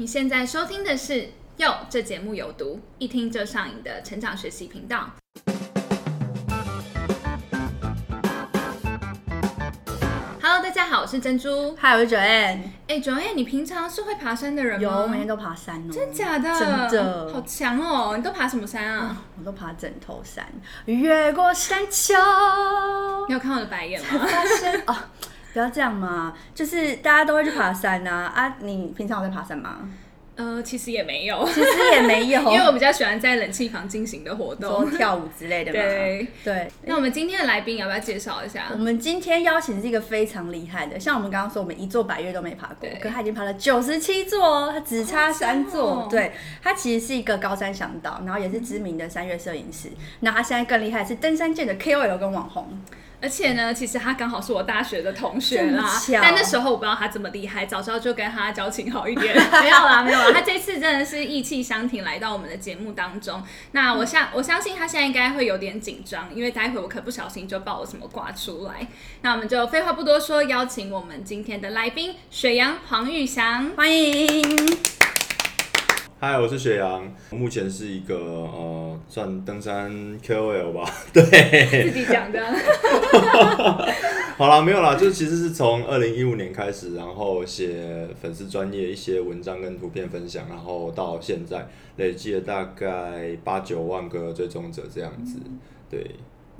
你现在收听的是《哟》，这节目有毒，一听就上瘾的成长学习频道。Hello，大家好，我是珍珠。嗨，我是 Joanne。哎，Joanne，你平常是会爬山的人吗？有，我每天都爬山哦。真假的？真的好强哦！你都爬什么山啊？我都爬枕头山，越过山丘。你有看我的白眼吗？哦，不要这样嘛，就是大家都会去爬山呐啊！你平常有在爬山吗？呃，其实也没有，其实也没有，因为我比较喜欢在冷气房进行的活说动。跳舞之类的嘛。对对。那我们今天的来宾要不要介绍一下我？们今天邀请是一个非常厉害的，像我们刚刚说，我们一座百岳都没爬过对，可他已经爬了九十七座哦，他只差三座。对，他其实是一个高山向导，然后也是知名的山岳摄影师。那他现在更厉害，是登山界的 KOL 跟网红。而且呢，其实他刚好是我大学的同学啦但那时候我不知道他这么厉害，早知道就跟他交情好一点。没有啦，没有啦，他这次真的是意气相挺来到我们的节目当中。那我相我相信他现在应该会有点紧张，因为待会我可不小心就爆了什么挂出来。那我们就废话不多说，邀请我们今天的来宾水阳黄玉祥。欢迎。嗨，我是雪阳，目前是一个呃，算登山 KOL 吧。对，自己讲的，好啦，没有啦，就其实是从二零一五年开始，然后写粉丝专业一些文章跟图片分享，然后到现在累计了大概八九万个追踪者这样子。对，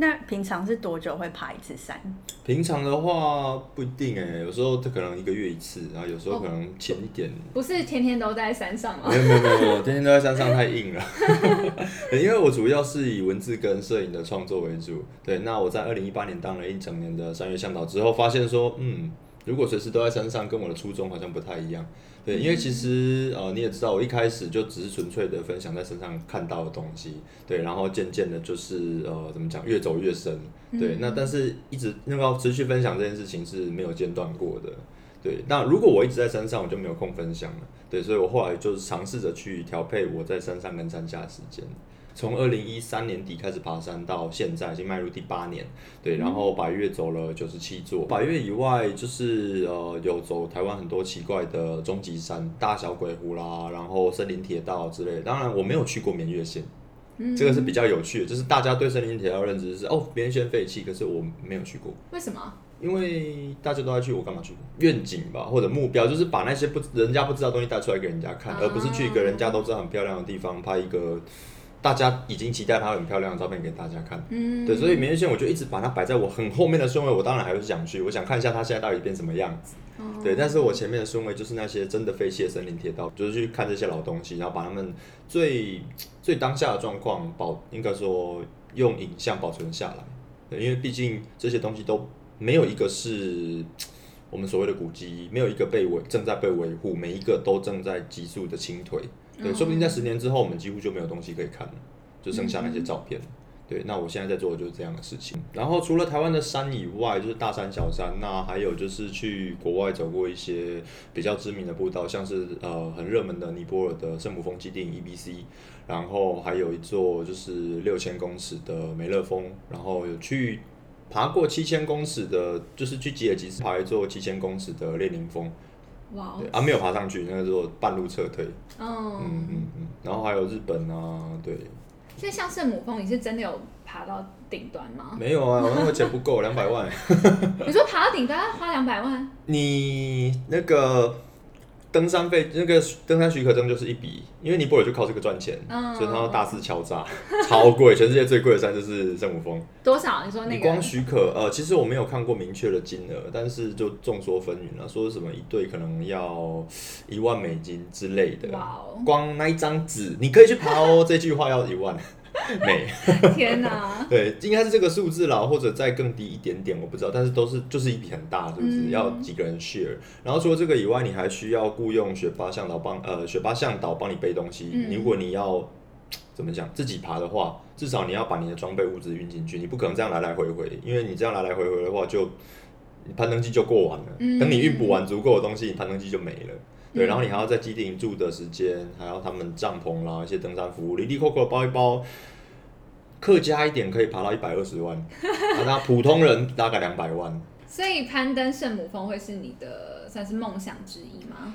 那平常是多久会爬一次山？平常的话不一定哎、有时候它可能一个月一次，然后有时候可能浅一点。不是天天都在山上吗没？有没有没有没有，天天都在山上太硬了。因为我主要是以文字跟摄影的创作为主。对，那我在二零一八年当了一整年的山岳向导之后，发现说，嗯，如果随时都在山上，跟我的初衷好像不太一样。对，因为其实呃你也知道，我一开始就只是纯粹的分享在身上看到的东西，对，然后渐渐的就是呃怎么讲，越走越深。对，那但是一直那个持续分享这件事情是没有间断过的。对，那如果我一直在山上，我就没有空分享了。对，所以我后来就是尝试着去调配我在山上跟山下的时间。从二零一三年底开始爬山，到现在已经迈入第八年。对，然后百越走了九十七座，百越以外就是呃有走台湾很多奇怪的终极山，大小鬼湖啦，然后森林铁道之类的。当然我没有去过绵月线。这个是比较有趣的，就是大家对森林铁道认知是哦，绵月线废弃，可是我没有去过。为什么？因为大家都在去，我干嘛去？愿景吧，或者目标，就是把那些不人家不知道的东西带出来给人家看，啊而不是去一个人家都知道很漂亮的地方拍一个大家已经期待它很漂亮的照片给大家看。嗯，对，所以明月线我就一直把它摆在我很后面的顺位，我当然还是想去，我想看一下它现在到底变什么样子。哦对，但是我前面的顺位就是那些真的废弃的森林铁道，就是去看这些老东西，然后把他们最最当下的状况保，应该说用影像保存下来。对，因为毕竟这些东西都没有一个是我们所谓的古迹，没有一个被维正在被维护，每一个都正在急速的清退。对，说不定在十年之后，我们几乎就没有东西可以看了，就剩下那些照片。对，那我现在在做的就是这样的事情。然后除了台湾的山以外，就是大山、小山，那还有就是去国外走过一些比较知名的步道，像是呃很热门的尼泊尔的圣母峰基地 EBC，然后还有一座就是六千公尺的梅勒峰，然后有去爬过七千公尺的，就是去吉尔吉斯爬一座七千公尺的列宁峰，哇啊没有爬上去，那个做半路撤退，嗯，嗯嗯嗯，然后还有日本啊，对，所以像圣母峰，你是真的有爬到顶端吗？没有啊，我那个钱不够，两百万。你说爬到顶端要花两百万？你那个登山费，那个登山许可证就是一笔，因为尼泊尔就靠这个赚钱，嗯所以他要大肆敲诈，超贵，全世界最贵的山就是圣母峰。多少？你说那个？你光许可，呃，其实我没有看过明确的金额，但是就众说纷纭了，说什么一对可能要一万美金之类的。哇哦！光那一张纸，你可以去爬哦，这句话要一万 美。天哪！对，应该是这个数字啦，或者再更低一点点，我不知道，但是都是就是一笔很大，是不是？嗯要几个人 share？然后除了这个以外，你还需要雇佣雪巴向导帮呃雪巴向导帮你背东西。嗯如果你要怎么讲自己爬的话，至少你要把你的装备物资运进去，你不可能这样来来回回，因为你这样来来回回的话就，你攀登机就过完了。嗯等你运补完足够的东西，你攀登机就没了。对，嗯然后你还要在基地住的时间，还要他们帐篷啦，一些登山服务，里里扣扣包一包，客家一点可以爬到一百二十万，啊那普通人大概两百万。所以攀登圣母峰会是你的算是梦想之一吗？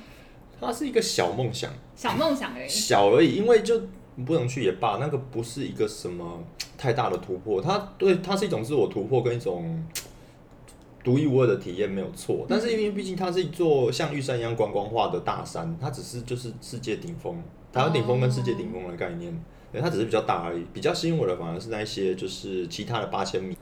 它是一个小梦想，小梦想而已。小而已，因为就不能去也罢，那个不是一个什么太大的突破，它对它是一种自我突破跟一种独一无二的体验没有错，但是因为毕竟它是一座像玉山一样观光化的大山，它只是就是世界顶峰，台湾顶峰跟世界顶峰的概念，对，它只是比较大而已，比较吸引我的反而是那一些就是其他的八千米。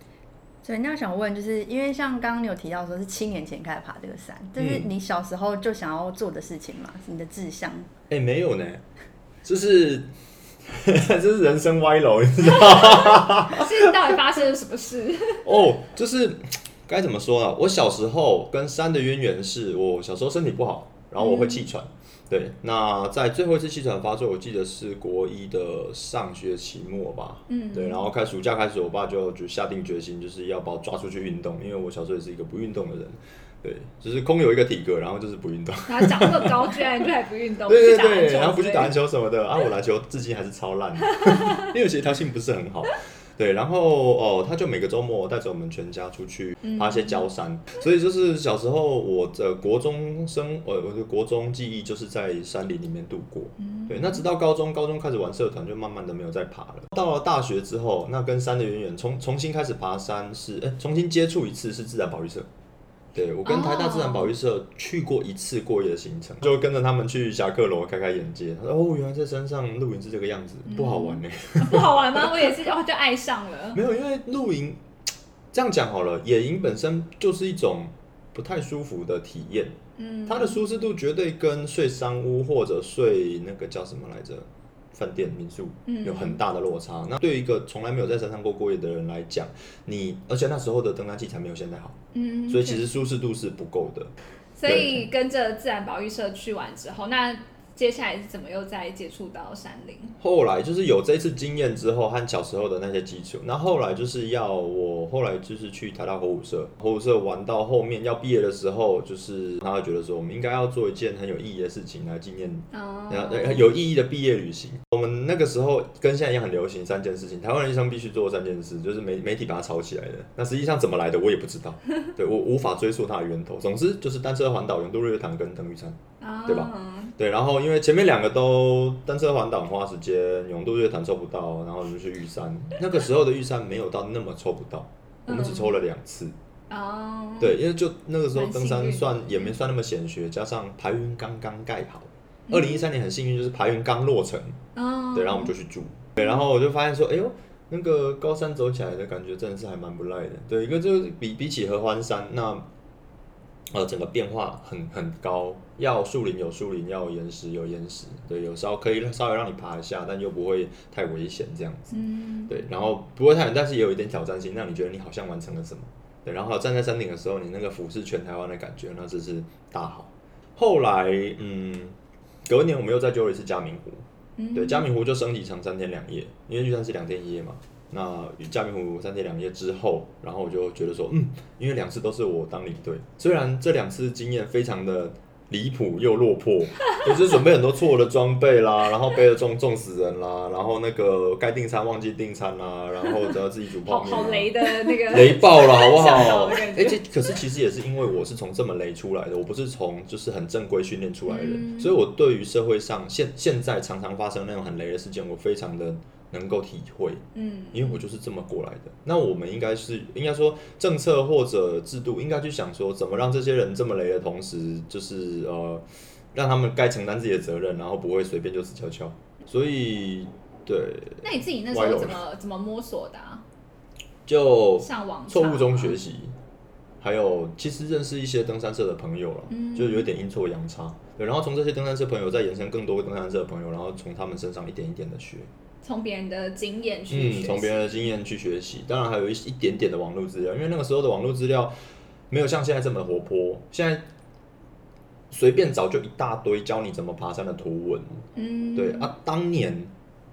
所以那想问，就是因为像刚刚你有提到说是七年前开始爬这个山，这是你小时候就想要做的事情吗？是你的志向？哎、没有呢，就是 这是人生歪楼，你知道吗？是到底发生了什么事？哦，就是该怎么说呢？我小时候跟山的渊源是我小时候身体不好，然后我会气喘。对，那在最后一次气喘发作，我记得是国一的上学期末吧。嗯，对，然后开暑假开始，我爸就就下定决心，就是要把我抓出去运动，因为我小时候也是一个不运动的人。对，就是空有一个体格，然后就是不运动。然后长那么高，居然就还不运动，对 对对，然后不去打篮球什么的啊，我篮球至今还是超烂的，因为协调性不是很好。对，然后哦，他就每个周末带着我们全家出去爬一些郊山，所以就是小时候我的国中生，呃，我的国中记忆就是在山林里面度过。对，那直到高中，高中开始玩社团，就慢慢的没有再爬了。到了大学之后，那跟山的渊源重重新开始爬山是，哎，重新接触一次是自然保育社。对，我跟台大自然保育社去过一次过夜的行程，就跟着他们去侠客楼开开眼界。他说哦，原来在山上露营是这个样子，不好玩呢。类 不好玩吗？我也是，哦，就爱上了。没有，因为露营这样讲好了，野营本身就是一种不太舒服的体验。嗯，它的舒适度绝对跟睡山屋或者睡那个叫什么来着饭店民宿嗯有很大的落差。那对于一个从来没有在山上过过夜的人来讲，你而且那时候的登山器材没有现在好，嗯，所以其实舒适度是不够的。所以跟着自然保育社去完之后，那接下来是怎么又再接触到山林？后来就是有这次经验之后和小时候的那些基础，那后来就是要我后来就是去台大火舞社，火舞社玩到后面要毕业的时候，就是他会觉得说我们应该要做一件很有意义的事情来纪念哦然后呃有意义的毕业旅行。我们那个时候跟现在一样很流行三件事情，台湾人一生必须做三件事，就是媒媒体把它炒起来的。那实际上怎么来的我也不知道，对我无法追溯它的源头。总之就是单车环岛、永渡日月潭跟登玉山。对吧哦对，然后因为前面两个都单车环岛花时间，永渡月潭抽不到，然后就去玉山。那个时候的玉山没有到那么抽不到，我们只抽了两次。哦，对，因为就那个时候登山算也没算那么险学，加上排云刚刚盖好。二零一三年很幸运，就是排云刚落成，哦，对，然后我们就去住。对，然后我就发现说，哎呦，那个高山走起来的感觉真的是还蛮不赖的。对，一个就是比比起合欢山，那呃整个变化很很高，要树林有树林，要岩石有岩石，对，有时候可以稍微让你爬一下，但又不会太危险这样子。嗯，对，然后不会太远，但是也有一点挑战性，让你觉得你好像完成了什么。对，然后站在山顶的时候，你那个俯视全台湾的感觉，那真是大好。后来，嗯，隔年我们又再揪了一次嘉明湖，嗯对，嘉明湖就升级成三天两夜，因为玉山是两天一夜嘛。那嘉明湖三天两夜之后，然后我就觉得说，嗯，因为两次都是我当领队，虽然这两次经验非常的离谱又落魄，就是准备很多错的装备啦，然后背了重重死人啦，然后那个该订餐忘记订餐啦，然后只要自己煮泡好面、啊，好雷的那个 雷爆了，好不好？而且可是其实也是因为我是从这么雷出来的，我不是从就是很正规训练出来的，嗯所以我对于社会上现现在常常发生那种很雷的事件，我非常的能够体会，嗯因为我就是这么过来的。那我们应该是应该说政策或者制度应该去想说，怎么让这些人这么雷的同时，就是呃让他们该承担自己的责任，然后不会随便就死翘翘。所以对，那你自己那时候怎么怎么摸索的啊？就上网错误中学习，还有其实认识一些登山社的朋友了，嗯就有一点阴错阳差。对，然后从这些登山社朋友再延伸更多登山社的朋友，然后从他们身上一点一点的学，从别人的经验去嗯，学习从别人的经验去学习。当然还有一一点点的网络资料，因为那个时候的网络资料没有像现在这么活泼，现在随便找就一大堆教你怎么爬山的图文，嗯，对啊，当年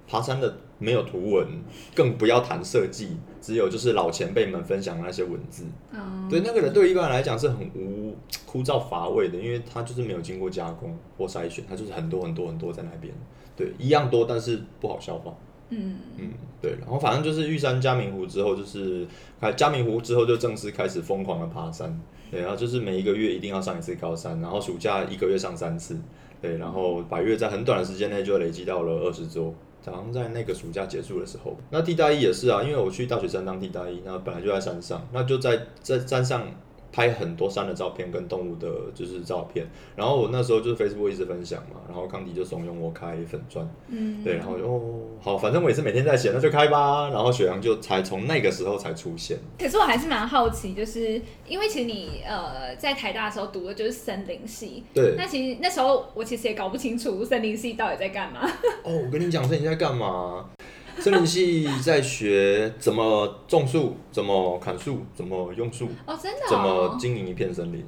爬山的没有图文，更不要谈设计，只有就是老前辈们分享的那些文字。嗯，对，那个人对一般人来讲是很无枯燥乏味的，因为他就是没有经过加工或筛选，他就是很多很多很多在那边。对，一样多，但是不好消化。嗯嗯，对，然后反正就是玉山嘉明湖之后，就是开嘉明湖之后就正式开始疯狂的爬山，对，然后就是每一个月一定要上一次高山，然后暑假一个月上三次，对，然后百越在很短的时间内就累积到了二十周。好像在那个暑假结束的时候，那替代一也是啊，因为我去大学山当替代一，那本来就在山上，那就在在山上。拍很多山的照片跟动物的，就是照片。然后我那时候就是 Facebook 一直分享嘛，然后康迪就怂恿我开粉钻，嗯，对，然后哦，好，反正我也是每天在写，那就开吧。然后雪阳就才从那个时候才出现。可是我还是蛮好奇，就是因为其实你呃在台大的时候读的就是森林系，对。那其实那时候我其实也搞不清楚森林系到底在干嘛。哦，我跟你讲，森林在干嘛？森林系在学怎么种树，怎么砍树，怎么用树，哦，真的，怎么经营一片森林，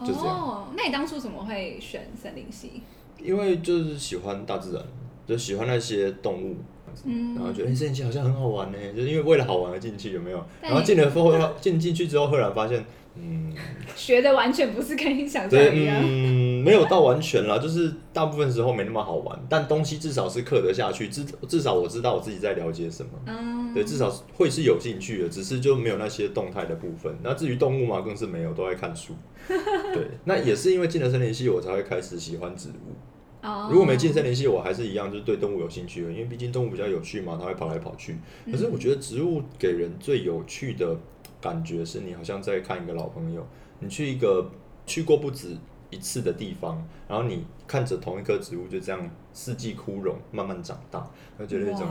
就这样。哦，那你当初怎么会选森林系？因为就是喜欢大自然，就喜欢那些动物，嗯，然后觉得森林系好像很好玩呢，就是因为为了好玩而进去，有没有？然后进了后，进进去之后，赫然发现。嗯，学的完全不是跟你想象一样。嗯，没有到完全啦，就是大部分时候没那么好玩，但东西至少是刻得下去，至至少我知道我自己在了解什么。嗯，对，至少会是有兴趣的，只是就没有那些动态的部分。那至于动物嘛，更是没有，都在看书。对，那也是因为进了森林系，我才会开始喜欢植物。哦，如果没进森林系，我还是一样，就是对动物有兴趣的，因为毕竟动物比较有趣嘛，它会跑来跑去。可是我觉得植物给人最有趣的。感觉是你好像在看一个老朋友，你去一个去过不止一次的地方，然后你看着同一棵植物就这样四季枯荣，慢慢长大，会觉得一种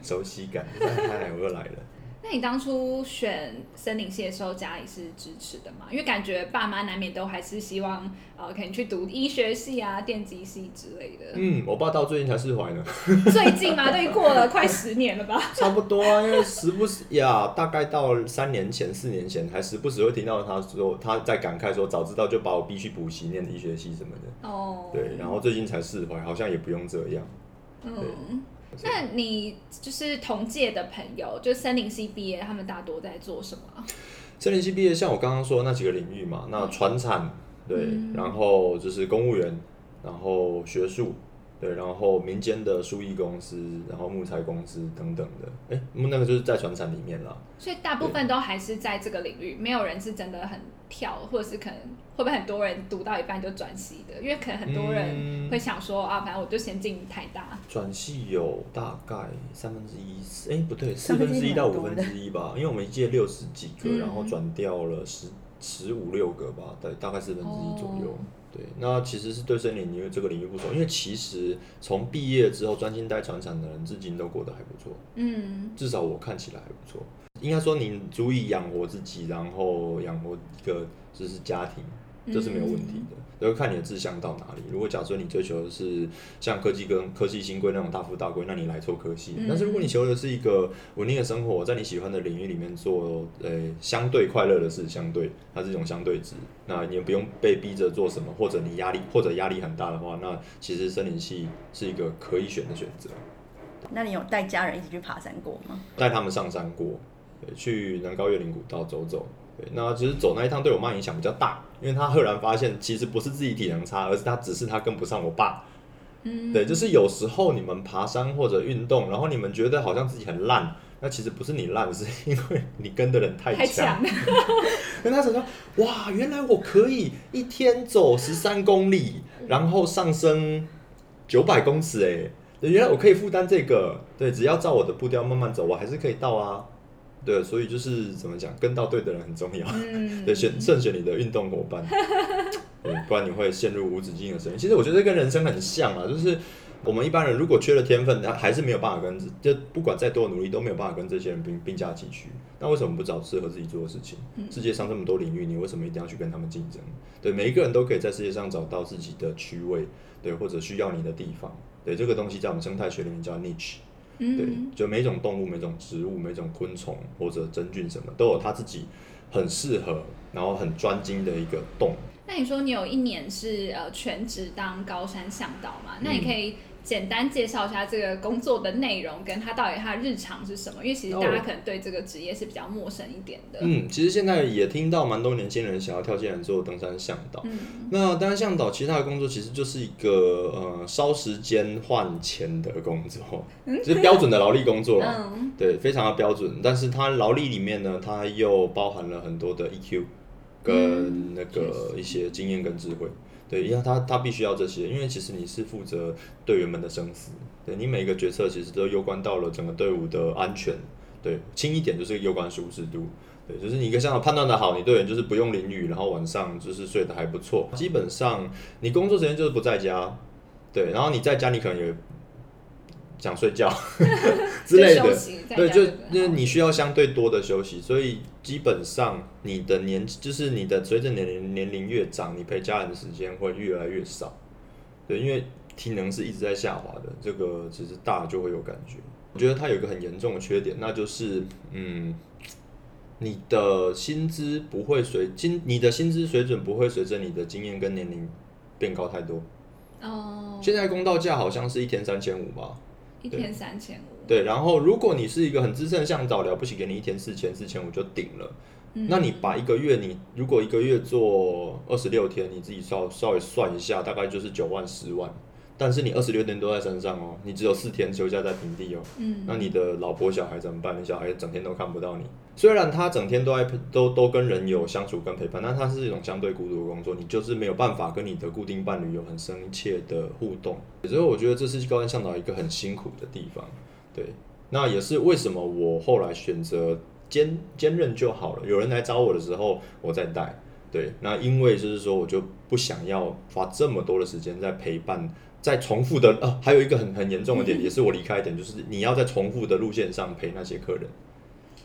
熟悉感。嗨，我又来了。那你当初选森林系的时候，家里是支持的吗？因为感觉爸妈难免都还是希望，呃，可能去读医学系啊、电机系之类的。嗯，我爸到最近才释怀呢。最近嘛，都已经过了快十年了吧？差不多啊，因为时不时呀，大概到三年前、四年前，还时不时会听到他说他在感慨说，早知道就把我逼去补习念医学系什么的。哦。对，然后最近才释怀，好像也不用这样。嗯。那你就是同届的朋友，就森林系毕业，他们大多在做什么？三零系毕业，像我刚刚说那几个领域嘛，那船产对，然后就是公务员，然后学术对，然后民间的书艺公司，然后木材公司等等的，哎，那个就是在船厂里面了。所以大部分都还是在这个领域，没有人是真的很跳，或者是可能会不会很多人读到一半就转系的？因为可能很多人会想说啊，反正我就先进台大。转系有大概三分之一，哎，不对，四分之一到五分之一吧，因为我们一届六十几个，然后转掉了十十五六个吧，对，大概四分之一左右。对，那其实是对森林因为这个领域不熟，因为其实从毕业之后专心待船厂的人，至今都过得还不错。嗯，至少我看起来还不错。应该说，你足以养活自己，然后养活一个就是家庭。这是没有问题的，要看你的志向到哪里。如果假设你追求的是像科技跟科技新贵那种大富大贵，那你来错科系。但是如果你求的是一个稳定的生活，在你喜欢的领域里面做，呃，相对快乐的事，相对它是一种相对值，那你也不用被逼着做什么，或者你压力或者压力很大的话，那其实森林系是一个可以选的选择。那你有带家人一起去爬山过吗？带他们上山过，去南高月林古道走走。对，那其实走那一趟对我妈影响比较大，因为她赫然发现，其实不是自己体能差，而是她只是她跟不上我爸。嗯，对，就是有时候你们爬山或者运动，然后你们觉得好像自己很烂，那其实不是你烂，是因为 你跟的人太强。跟他说，哇，原来我可以一天走十三公里，然后上升九百公尺，哎，原来我可以负担这个。对，只要照我的步调慢慢走，我还是可以到啊。对，所以就是怎么讲，跟到对的人很重要。对，选慎选你的运动伙伴，不然你会陷入无止境的深渊。其实我觉得跟人生很像啊，就是我们一般人如果缺了天分，他还是没有办法跟，就不管再多努力都没有办法跟这些人并并驾齐驱。那为什么不找适合自己做的事情？世界上这么多领域，你为什么一定要去跟他们竞争？对，每一个人都可以在世界上找到自己的区位，对，或者需要你的地方。对，这个东西在我们生态学里面叫 niche。对，就每种动物、每种植物、每种昆虫或者真菌什么，都有它自己很适合，然后很专精的一个洞。那你说你有一年是呃全职当高山向导嘛？那你可以。简单介绍一下这个工作的内容，跟他到底他日常是什么？因为其实大家可能对这个职业是比较陌生一点的。嗯，其实现在也听到蛮多年轻人想要跳进来做登山向导。嗯，那登山向导其他的工作其实就是一个呃烧时间换钱的工作，就是标准的劳力工作了。嗯，对，非常的标准。但是它劳力里面呢，它又包含了很多的 EQ 跟那个一些经验跟智慧。对，因为他他必须要这些，因为其实你是负责队员们的生死，对你每一个决策其实都攸关到了整个队伍的安全，对，轻一点就是攸关舒适度。对，就是你一个向导判断的好，你队员就是不用淋雨，然后晚上就是睡得还不错。基本上你工作时间就是不在家，对，然后你在家你可能也想睡觉 之类的，对，就因为你需要相对多的休息，所以基本上你的年就是你的随着年龄年龄越长，你陪家人的时间会越来越少。对，因为体能是一直在下滑的，这个其实大就会有感觉。我觉得它有一个很严重的缺点，那就是嗯。你的薪资不会随薪，你的薪资水准不会随着你的经验跟年龄变高太多。哦。现在公道价好像是一天三千五吧？一天三千五。对，然后如果你是一个很资深的向导，了不起给你一天四千，四千五就顶了。嗯。那你把一个月，你如果一个月做二十六天，你自己稍稍微算一下，大概就是九万十万。但是你二十六天都在山上哦，你只有四天休假在平地哦。嗯。那你的老婆小孩怎么办？你小孩整天都看不到你。虽然他整天都在都都跟人有相处跟陪伴，但他是一种相对孤独的工作，你就是没有办法跟你的固定伴侣有很深切的互动。所以我觉得这是高山向导一个很辛苦的地方。对。那也是为什么我后来选择兼兼任就好了。有人来找我的时候，我再带。对。那因为就是说，我就不想要花这么多的时间在陪伴。在重复的啊，还有一个很很严重的点，也是我离开一点，就是你要在重复的路线上陪那些客人。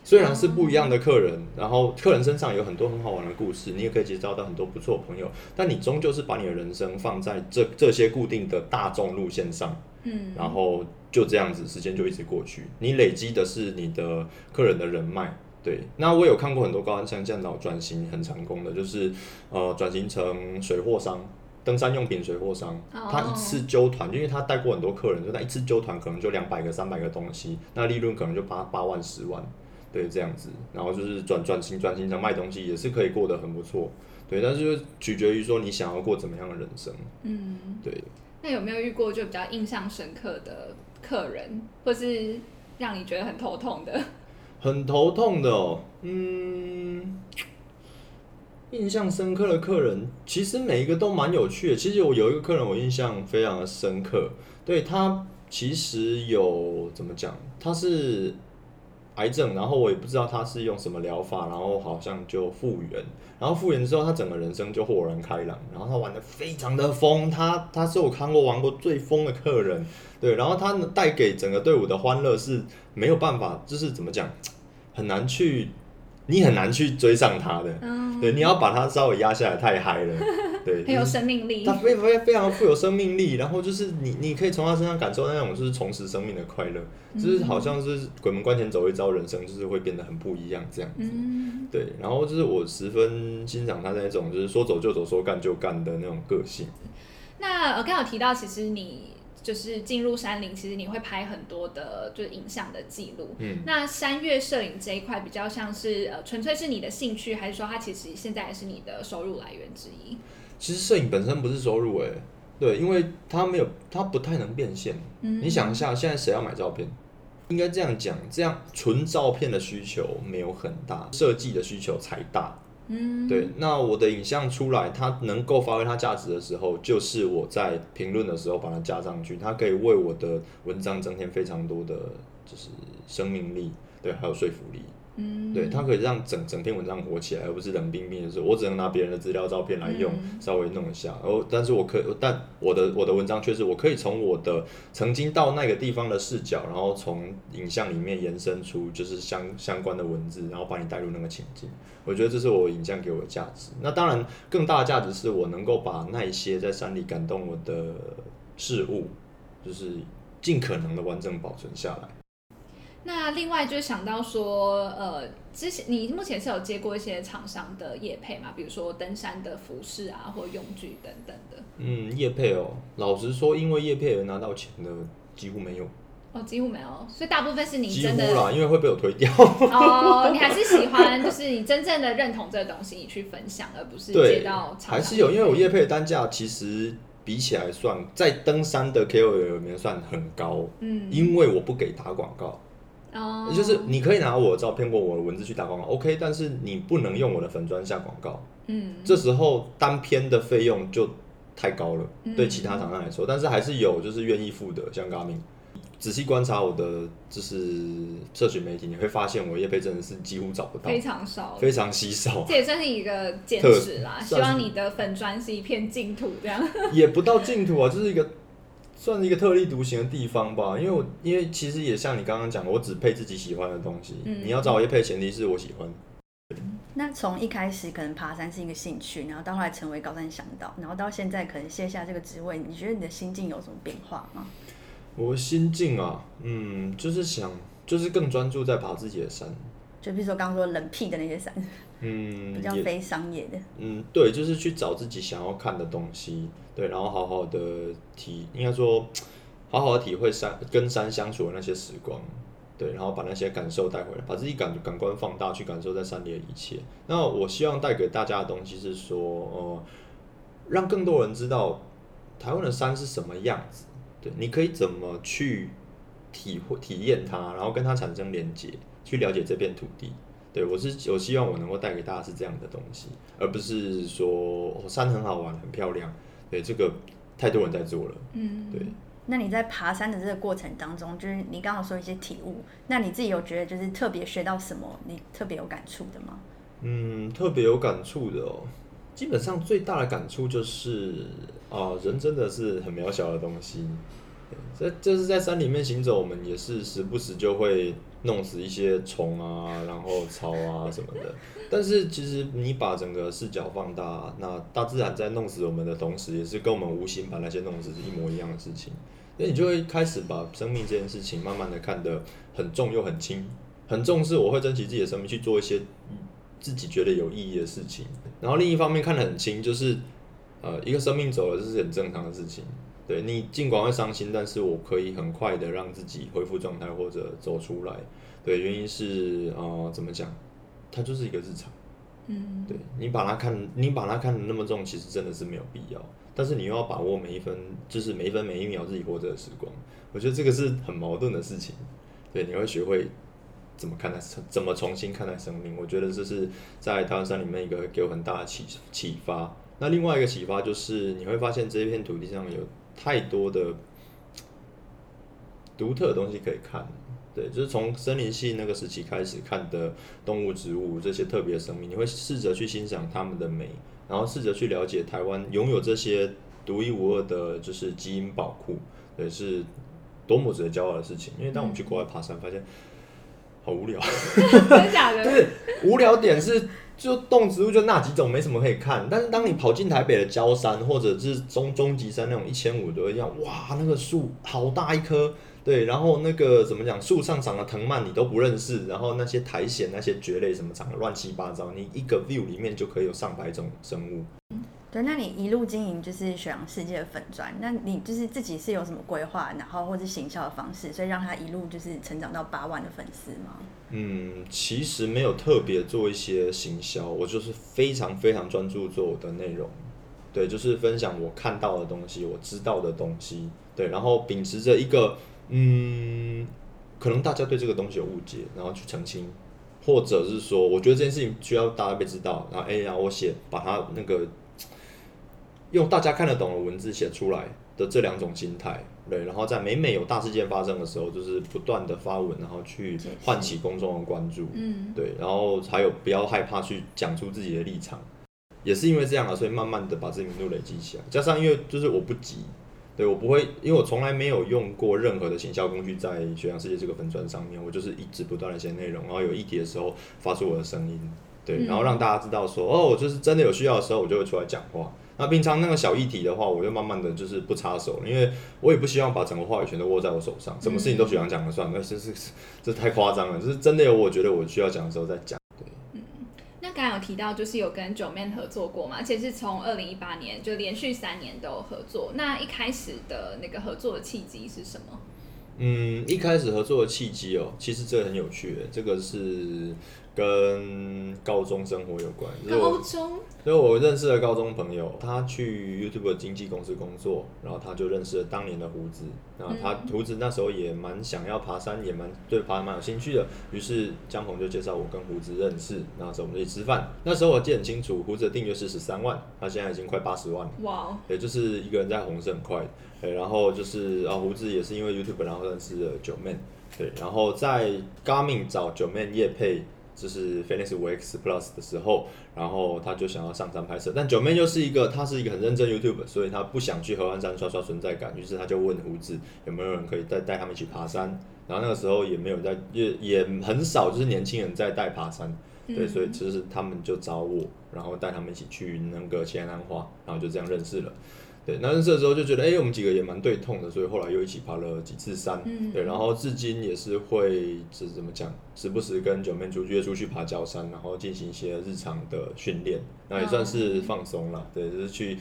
虽然是不一样的客人，然后客人身上有很多很好玩的故事，你也可以结交到很多不错的朋友，但你终究是把你的人生放在这这些固定的大众路线上，嗯，然后就这样子，时间就一直过去，你累积的是你的客人的人脉。对，那我有看过很多高安向向导转型很成功的，就是呃转型成水货商。登山用品水货商，他一次揪团，因为他带过很多客人，就他一次揪团可能就两百个、三百个东西，那利润可能就八八万、十万，对，这样子。然后就是转转型、转型成卖东西，也是可以过得很不错，对。但是就取决于说你想要过怎么样的人生，嗯，对。那有没有遇过就比较印象深刻的客人，或是让你觉得很头痛的？很头痛的哦，嗯。印象深刻的客人，其实每一个都蛮有趣的。其实我有一个客人，我印象非常的深刻。对他，其实有怎么讲？他是癌症，然后我也不知道他是用什么疗法，然后好像就复原。然后复原之后，他整个人生就豁然开朗。然后他玩的非常的疯，他他是我看过玩过最疯的客人。对，然后他带给整个队伍的欢乐是没有办法，就是怎么讲，很难去。你很难去追上他的，对，你要把他稍微压下来，太嗨了，对，很有生命力，他非非非常富有生命力，然后就是你你可以从他身上感受到那种就是重拾生命的快乐，就是好像是鬼门关前走一遭，人生就是会变得很不一样这样子，对，然后就是我十分欣赏他那种就是说走就走，说干就干的那种个性。那我刚好提到，其实你。就是进入山林，其实你会拍很多的，就是影像的记录。嗯，那山岳摄影这一块比较像是呃，纯粹是你的兴趣，还是说它其实现在也是你的收入来源之一？其实摄影本身不是收入，哎，对，因为它没有，它不太能变现。嗯，你想一下，现在谁要买照片？应该这样讲，这样纯照片的需求没有很大，设计的需求才大。对，那我的影像出来，它能够发挥它价值的时候，就是我在评论的时候把它加上去，它可以为我的文章增添非常多的，就是生命力，对，还有说服力。嗯，对，它可以让整整篇文章火起来，而不是冷冰冰的时候，我只能拿别人的资料照片来用，稍微弄一下。然后，但是我可，但我的我的文章却是我可以从我的曾经到那个地方的视角，然后从影像里面延伸出就是相相关的文字，然后把你带入那个情境。我觉得这是我影像给我的价值。那当然，更大的价值是我能够把那一些在山里感动我的事物，就是尽可能的完整保存下来。那另外就是想到说，呃，之前你目前是有接过一些厂商的业配嘛？比如说登山的服饰啊，或用具等等的。嗯，业配哦，老实说，因为业配而拿到钱的几乎没有。哦，几乎没有，所以大部分是你真的啦，因为会被我推掉。哦，你还是喜欢，就是你真正的认同这个东西，你去分享，而不是接到。还是有，因为我业配的单价其实比起来算，在登山的 KOL 里面算很高。嗯，因为我不给打广告。哦，就是你可以拿我的照片或我的文字去打广告，OK，但是你不能用我的粉砖下广告。嗯，这时候单篇的费用就太高了，对其他厂商来说，但是还是有就是愿意付的，像 Garmin。仔细观察我的就是社群媒体，你会发现我叶配真的是几乎找不到，非常少，非常稀少。这也算是一个坚特持啦，希望你的粉砖是一片净土这样。也不到净土啊，就是一个算是一个特立独行的地方吧。因为我因为其实也像你刚刚讲的，我只配自己喜欢的东西。嗯你要找我叶配，前提是我喜欢。那从一开始可能爬山是一个兴趣，然后到后来成为高山向导，然后到现在可能卸下这个职位，你觉得你的心境有什么变化吗？我心境啊，嗯，就是想，就是更专注在爬自己的山。就比如说刚刚说冷僻的那些山，嗯，比较非商业的，嗯，对，就是去找自己想要看的东西，对，然后好好的体，应该说好好的体会山跟山相处的那些时光，对，然后把那些感受带回来，把自己感感官放大，去感受在山里的一切。那我希望带给大家的东西是说，呃，让更多人知道台湾的山是什么样子，对，你可以怎么去体会体验它，然后跟它产生连接，去了解这片土地。对我是，我希望我能够带给大家是这样的东西，而不是说、哦、山很好玩、很漂亮。对，这个太多人在做了。嗯，对，那你在爬山的这个过程当中，就是你刚刚说一些体悟，那你自己有觉得就是特别学到什么，你特别有感触的吗？嗯，特别有感触的哦。基本上最大的感触就是啊、人真的是很渺小的东西。这这就是在山里面行走，我们也是时不时就会弄死一些虫啊，然后草啊什么的。但是其实你把整个视角放大，那大自然在弄死我们的同时，也是跟我们无心把那些弄死是一模一样的事情。那你就会开始把生命这件事情慢慢的看得很重又很轻，很重视我会珍惜自己的生命去做一些自己觉得有意义的事情。然后另一方面看得很轻，就是呃一个生命走了，这是很正常的事情。对你尽管会伤心，但是我可以很快的让自己恢复状态或者走出来。对，原因是呃怎么讲，它就是一个日常。嗯，对你把它看，你把它看得那么重，其实真的是没有必要。但是你又要把握每一分，就是每一分每一秒自己活着的时光。我觉得这个是很矛盾的事情。对，你会学会怎么看待，怎么重新看待生命。我觉得这是在台湾山里面一个给我很大的启启发。那另外一个启发就是，你会发现这一片土地上有太多的独特的东西可以看。对，就是从森林系那个时期开始看的动物、植物这些特别的生命，你会试着去欣赏它们的美，然后试着去了解台湾拥有这些独一无二的，就是基因宝库，对，是多么值得骄傲的事情。因为当我们去国外爬山，发现好无聊。真的假的？无聊点是，就动植物就那几种，没什么可以看。但是当你跑进台北的焦山，或者是中中级山那种一千五的一样，哇，那个树好大一棵，对，然后那个怎么讲，树上长的藤蔓你都不认识，然后那些苔藓、那些蕨类什么长的乱七八糟，你一个 view 里面就可以有上百种生物。对，那你一路经营就是雪阳世界的粉砖，那你就是自己是有什么规划，然后或者行销的方式，所以让他一路就是成长到八万的粉丝吗？嗯，其实没有特别做一些行销，我就是非常非常专注做我的内容，对，就是分享我看到的东西，我知道的东西，对，然后秉持着一个，嗯，可能大家对这个东西有误解，然后去澄清，或者是说，我觉得这件事情需要大家被知道，然后哎呀，我写把它那个用大家看得懂的文字写出来的这两种心态，对，然后在每每有大事件发生的时候，就是不断的发文，然后去唤起公众的关注，嗯，对，然后还有不要害怕去讲出自己的立场，也是因为这样啊，所以慢慢的把知名度累积起来，加上因为就是我不急，对我不会，因为我从来没有用过任何的行销工具在学阳世界这个粉砖上面，我就是一直不断的写内容，然后有议题的时候发出我的声音，对，嗯然后让大家知道说，哦，我就是真的有需要的时候，我就会出来讲话。那平常那个小议题的话，我就慢慢的就是不插手了，因为我也不希望把整个话语权都握在我手上，什么事情都学阳讲了算，那这是 这太夸张了，就是真的有我觉得我需要讲的时候再讲。那刚刚有提到，就是有跟九面合作过嘛，而且是从二零一八年就连续三年都有合作。那一开始的那个合作的契机是什么？嗯，一开始合作的契机哦，其实这个很有趣的，这个是跟高中生活有关。高中所以我认识的高中朋友，他去 YouTube 经纪公司工作，然后他就认识了当年的胡子。然后他胡子那时候也蛮想要爬山，也蛮对爬山蛮有兴趣的。于是江鹏就介绍我跟胡子认识，然后之后我们一起吃饭。那时候我记得很清楚，胡子的订阅是十三万，他现在已经快八十万了。哇也，就是一个人在红是很快的。对，然后就是啊，胡子也是因为 YouTube 然后认识了九妹。对，然后在 Garmin 找九妹叶配。就是 Phoenix 5 X Plus 的时候，然后他就想要上山拍摄，但九妹就是一个，他是一个很认真 YouTube，所以他不想去合欢山刷刷存在感，于是他就问胡子有没有人可以带带他们一起爬山，然后那个时候也没有在，也也很少就是年轻人在带爬山，对，所以其实他们就找我，然后带他们一起去那个西安花，然后就这样认识了。对，那认识的时候就觉得，哎，我们几个也蛮对痛的，所以后来又一起爬了几次山。嗯，对，然后至今也是会，是怎么讲，时不时跟九妹出约出去爬焦山，然后进行一些日常的训练，那也算是放松了。对，就是去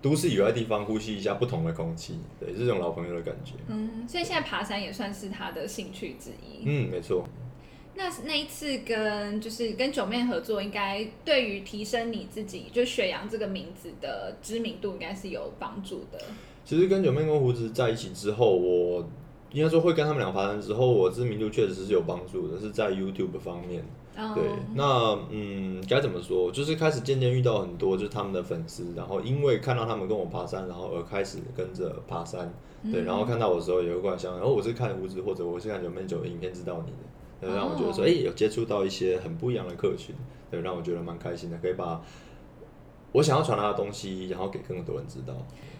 都市以外地方呼吸一下不同的空气，对，这种老朋友的感觉。嗯，所以现在爬山也算是他的兴趣之一。嗯，没错。那那一次跟就是跟九妹合作，应该对于提升你自己就雪阳这个名字的知名度，应该是有帮助的。其实跟九妹跟胡子在一起之后，我应该说会跟他们俩爬山之后，我知名度确实是有帮助的，是在 YouTube 方面。对，那嗯，该怎么说？就是开始渐渐遇到很多就是他们的粉丝，然后因为看到他们跟我爬山，然后而开始跟着爬山。对，然后看到我的时候也会过来想，然后我是看胡子或者我是看九妹九的影片知道你的。让我觉得说，哎，有接触到一些很不一样的客群，对，让我觉得蛮开心的，可以把我想要传达的东西，然后给更多人知道。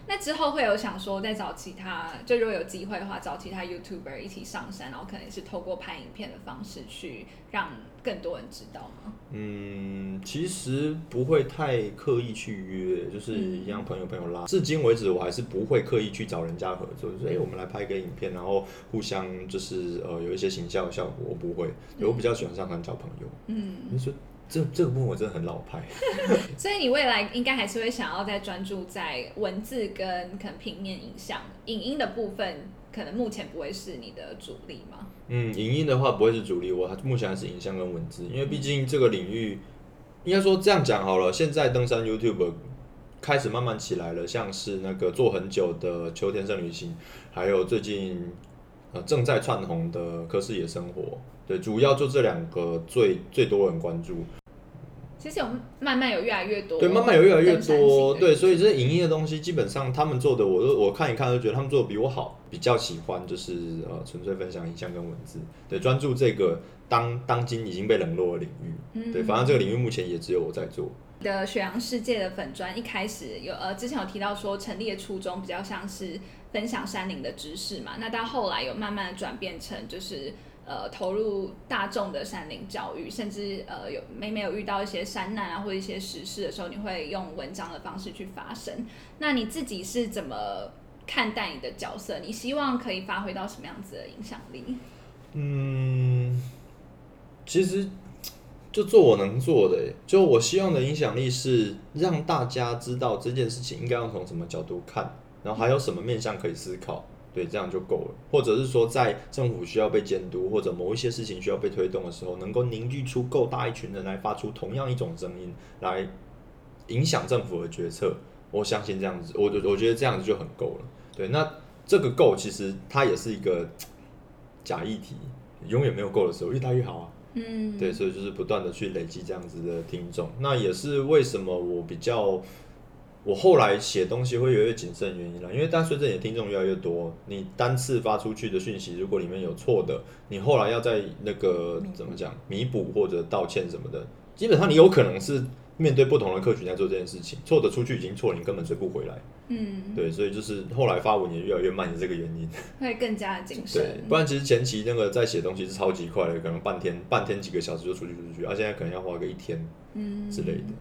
那之后会有想说再找其他，就如果有机会的话，找其他 YouTuber 一起上山，然后可能是透过拍影片的方式去让更多人知道吗？嗯，其实不会太刻意去约，就是一样朋友朋友拉。至今为止，我还是不会刻意去找人家合作，就是哎，我们来拍一个影片，然后互相就是呃有一些形象效果，我不会，我比较喜欢上山交朋友。嗯，你说。这这个部分我真的很老派，所以你未来应该还是会想要再专注在文字跟可能平面影像、影音的部分，可能目前不会是你的主力吗？嗯，影音的话不会是主力，我目前还是影像跟文字，因为毕竟这个领域，应该说这样讲好了，现在登山 YouTube 开始慢慢起来了，像是那个做很久的秋天生旅行，还有最近。正在窜红的科室野生活，对，主要就这两个最最多人关注。其实有慢慢有越来越多，对，慢慢有越来越多，对，所以这些影音的东西，基本上他们做的，我都我看一看，都觉得他们做的比我好，比较喜欢就是呃纯粹分享影像跟文字，对，专注这个当当今已经被冷落的领域，对，反正这个领域目前也只有我在做。的雪阳世界的粉砖一开始有呃，之前有提到说成立的初衷比较像是。分享山林的知识嘛，那到后来有慢慢的转变成就是呃投入大众的山林教育，甚至呃有每每有遇到一些山难啊或者一些时事的时候，你会用文章的方式去发声。那你自己是怎么看待你的角色？你希望可以发挥到什么样子的影响力？嗯，其实就做我能做的，就我希望的影响力是让大家知道这件事情应该要从什么角度看。然后还有什么面向可以思考？对，这样就够了。或者是说，在政府需要被监督，或者某一些事情需要被推动的时候，能够凝聚出够大一群人来发出同样一种声音，来影响政府的决策。我相信这样子，我我觉得这样子就很够了。对，那这个够其实它也是一个假议题，永远没有够的时候，越大越好啊。嗯，对，所以就是不断的去累积这样子的听众。那也是为什么我比较。我后来写东西会越来越谨慎，原因了，因为当随着你的听众越来越多，你单次发出去的讯息，如果里面有错的，你后来要在那个怎么讲弥补或者道歉什么的，基本上你有可能是面对不同的客群在做这件事情，错的出去已经错了，你根本追不回来。嗯，对，所以就是后来发文也越来越慢，是这个原因。会更加谨慎。对，不然其实前期那个在写东西是超级快的，可能半天半天几个小时就出去出去，而现在可能要花个一天，嗯之类的。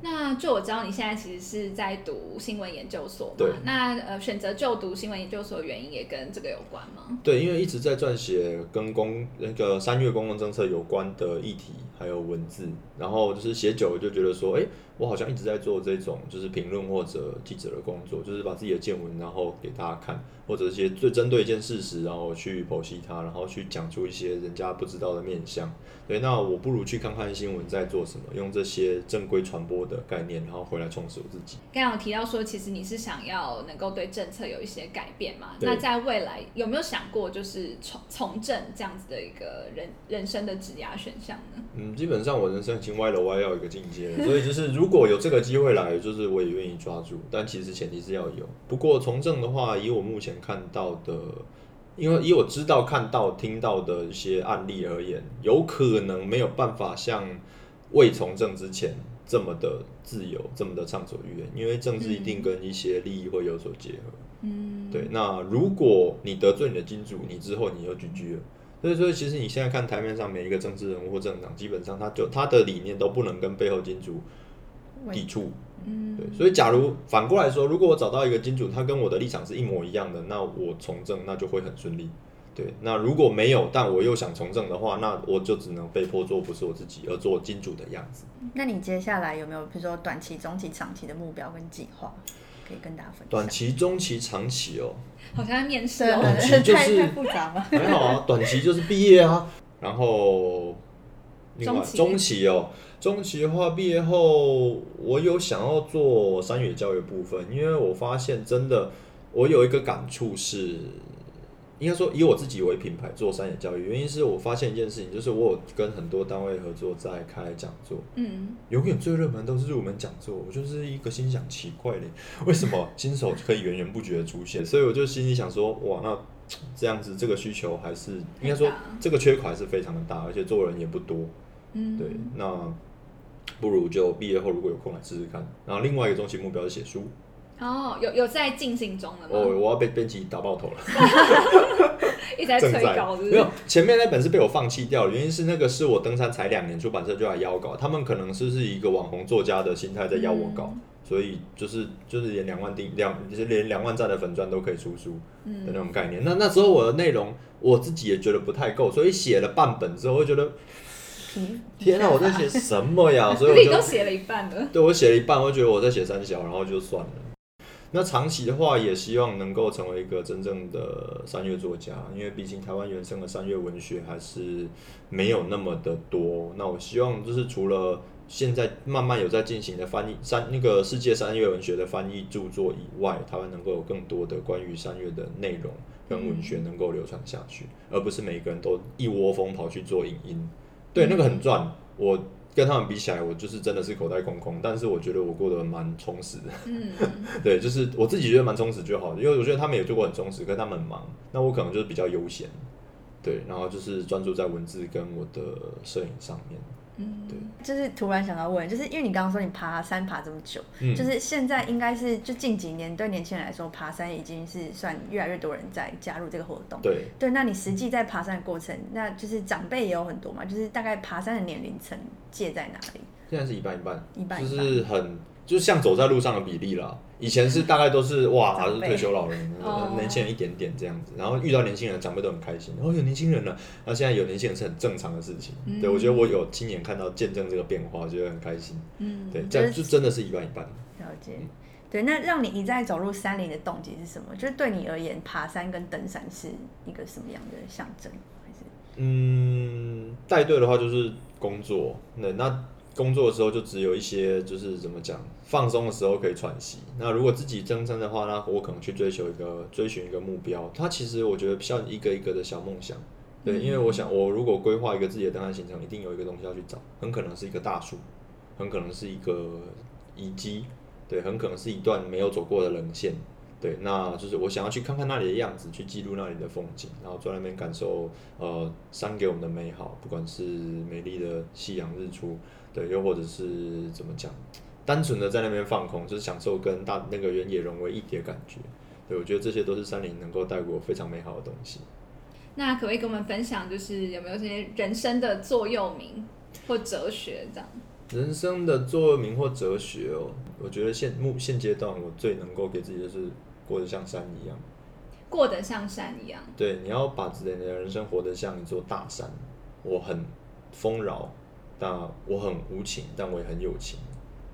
那就我知道你现在其实是在读新闻研究所嘛对，那呃选择就读新闻研究所的原因也跟这个有关吗？对，因为一直在撰写跟公那个三月公共政策有关的议题，还有文字，然后就是写久了就觉得说，哎，我好像一直在做这种就是评论或者记者的工作，就是把自己的见闻然后给大家看，或者一些最针对一件事实，然后去剖析它，然后去讲出一些人家不知道的面向。对，那我不如去看看新闻在做什么，用这些正规传播的概念，然后回来充实我自己。刚刚有提到说，其实你是想要能够对政策有一些改变嘛？那在未来有没有想过，就是从从政这样子的一个人人生的职涯选项呢？嗯，基本上我人生已经歪了歪要一个境界了，所以就是如果有这个机会来，就是我也愿意抓住，但其实前提是要有。不过从政的话，以我目前看到的，因为以我知道、看到、听到的一些案例而言，有可能没有办法像未从政之前这么的自由、这么的畅所欲言，因为政治一定跟一些利益会有所结合。嗯，对，那如果你得罪你的金主，你之后你又居居了。所以说，其实你现在看台面上每一个政治人物或政党，基本上他就他的理念都不能跟背后金主抵触。嗯，对，所以假如反过来说，如果我找到一个金主，他跟我的立场是一模一样的，那我从政那就会很顺利。对，那如果没有，但我又想从政的话，那我就只能被迫做不是我自己，而做金主的样子。那你接下来有没有比如说短期、中期、长期的目标跟计划，可以跟大家分享？短期、中期、长期哦，好像在面试。短期，就是太太复杂吗？还好啊，短期就是毕业啊，然后另外中期中期哦，中期的话，毕业后我有想要做山野教育部分，因为我发现真的，我有一个感触是，应该说以我自己为品牌做山野教育，原因是我发现一件事情，就是我有跟很多单位合作在开讲座，嗯，永远最热门都是入门讲座，我就是一个心想奇怪嘞，为什么新手可以源源不绝的出现？所以我就心里想说，哇，那这样子这个需求还是应该说这个缺口还是非常的大，而且做人也不多。嗯，对，那不如就毕业后如果有空来试试看。然后另外一个终极目标是写书，哦，有有在进行中了吗？我我要被编辑打爆头了。一直在正在催稿，是不没有？前面那本是被我放弃掉了，原因是那个是我登山才两年，出版社就来邀稿，他们可能是是一个网红作家的心态在邀我稿，嗯所以就是就是连两万订两就是连两万赞的粉砖都可以出书嗯的那种概念。那那时候我的内容我自己也觉得不太够，所以写了半本之后，会觉得疲 天啊，我在写什么呀？所以我就 都写了一半了。对我写了一半，我觉得我在写三小，然后就算了。那长期的话，也希望能够成为一个真正的三月作家，因为毕竟台湾原生的三月文学还是没有那么的多。那我希望就是除了现在慢慢有在进行的翻译三那个世界三月文学的翻译著作以外，台湾能够有更多的关于三月的内容跟文学能够流传下去，而不是每个人都一窝蜂跑去做影音。对，那个很赚，我跟他们比起来，我就是真的是口袋空空，但是我觉得我过得蛮充实的。嗯，对，就是我自己觉得蛮充实就好，因为我觉得他们也做过很充实，可是他们很忙，那我可能就是比较悠闲，对，然后就是专注在文字跟我的摄影上面。嗯，对就是突然想到问，就是因为你刚刚说你爬山爬这么久，嗯就是现在应该是就近几年对年轻人来说，爬山已经是算越来越多人在加入这个活动。对，对，那你实际在爬山的过程，那就是长辈也有很多嘛，就是大概爬山的年龄层介在哪里？现在是一半一半，一半一半是很就像走在路上的比例啦。以前是大概都是哇，长辈是退休老人，哦年轻人一点点这样子，然后遇到年轻人，长辈都很开心，然哦，有年轻人了。然后现在有年轻人是很正常的事情，嗯对我觉得我有亲眼看到见证这个变化，我觉得很开心。嗯，对，就是这样就真的是一半一半。了解。对，那让你一再走入山林的动机是什么？就是对你而言，爬山跟登山是一个什么样的象征？还是嗯，带队的话就是工作，那那工作的时候就只有一些就是怎么讲，放松的时候可以喘息。那如果自己真正的话，那我可能去追求一个追寻一个目标。它其实我觉得像一个一个的小梦想。对，因为我想，我如果规划一个自己的登山行程，一定有一个东西要去找，很可能是一个大树，很可能是一个遗迹，对，很可能是一段没有走过的棱线，对，那就是我想要去看看那里的样子，去记录那里的风景，然后在那边感受呃山给我们的美好，不管是美丽的夕阳日出，对，又或者是怎么讲，单纯的在那边放空，就是享受跟大那个原野融为一体的感觉。对，我觉得这些都是山林能够带给我非常美好的东西。那可不可以跟我们分享，就是有没有这些人生的座右铭或哲学这样？人生的座右铭或哲学哦，我觉得现目现阶段我最能够给自己的是过得像山一样。过得像山一样。对，你要把自己的人生活得像一座大山。我很丰饶，但我很无情，但我也很有情。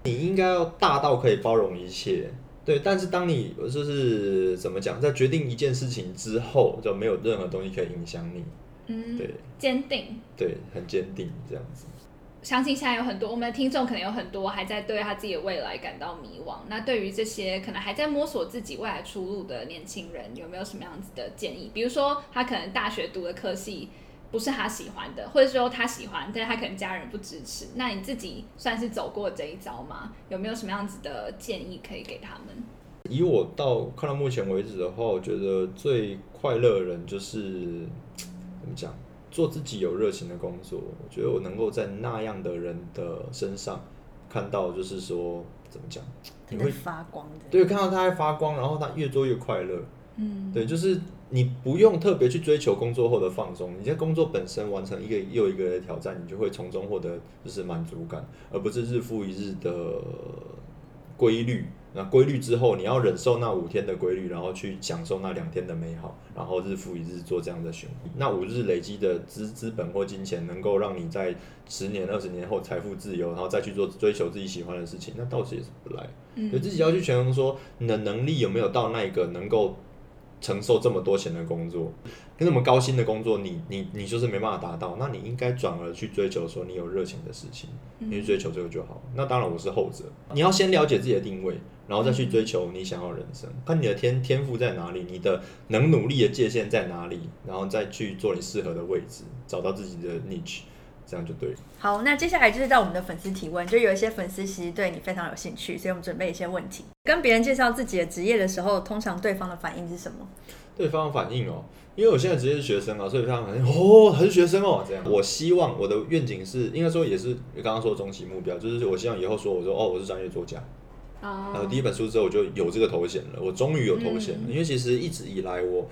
你应该要大到可以包容一切，对。但是当你就是怎么讲，在决定一件事情之后，就没有任何东西可以影响你。嗯，对，坚定。对，很坚定这样子。相信现在有很多我们的听众，可能有很多还在对他自己的未来感到迷惘。那对于这些可能还在摸索自己未来出路的年轻人，有没有什么样子的建议？比如说，他可能大学读的科系不是他喜欢的，或者说他喜欢，但是他可能家人不支持。那你自己算是走过这一招吗？有没有什么样子的建议可以给他们？以我到看到目前为止的话，我觉得最快乐的人就是怎么讲？做自己有热情的工作，我觉得我能够在那样的人的身上看到，就是说怎么讲，你会发光的。对，看到他在发光，然后他越做越快乐。嗯，对，就是你不用特别去追求工作后的放松，你在工作本身完成一个又一个的挑战，你就会从中获得就是满足感，而不是日复一日的规律。那规律之后，你要忍受那五天的规律，然后去享受那两天的美好，然后日复一日做这样的循环。那五日累积的资资本或金钱，能够让你在十年、二十年后财富自由，然后再去做追求自己喜欢的事情，那倒是也是不赖。所以自己要去权衡说，你的能力有没有到那一个能够。承受这么多钱的工作，跟那么高薪的工作，你你你就是没办法达到，那你应该转而去追求说你有热情的事情，你去追求这个就好。那当然我是后者，你要先了解自己的定位，然后再去追求你想要人生，看你的天天赋在哪里，你的能努力的界限在哪里，然后再去做你适合的位置，找到自己的 niche。这样就对。好，那接下来就是到我们的粉丝提问，就有一些粉丝其实对你非常有兴趣，所以我们准备一些问题。跟别人介绍自己的职业的时候，通常对方的反应是什么？对方的反应哦，因为我现在职业是学生啊，所以非常反应哦，还是学生哦，这样。我希望我的愿景是，应该说也是刚刚说的终极目标，就是我希望以后说我说哦，我是专业作家。然后第一本书之后我就有这个头衔了，我终于有头衔了，因为其实一直以来我。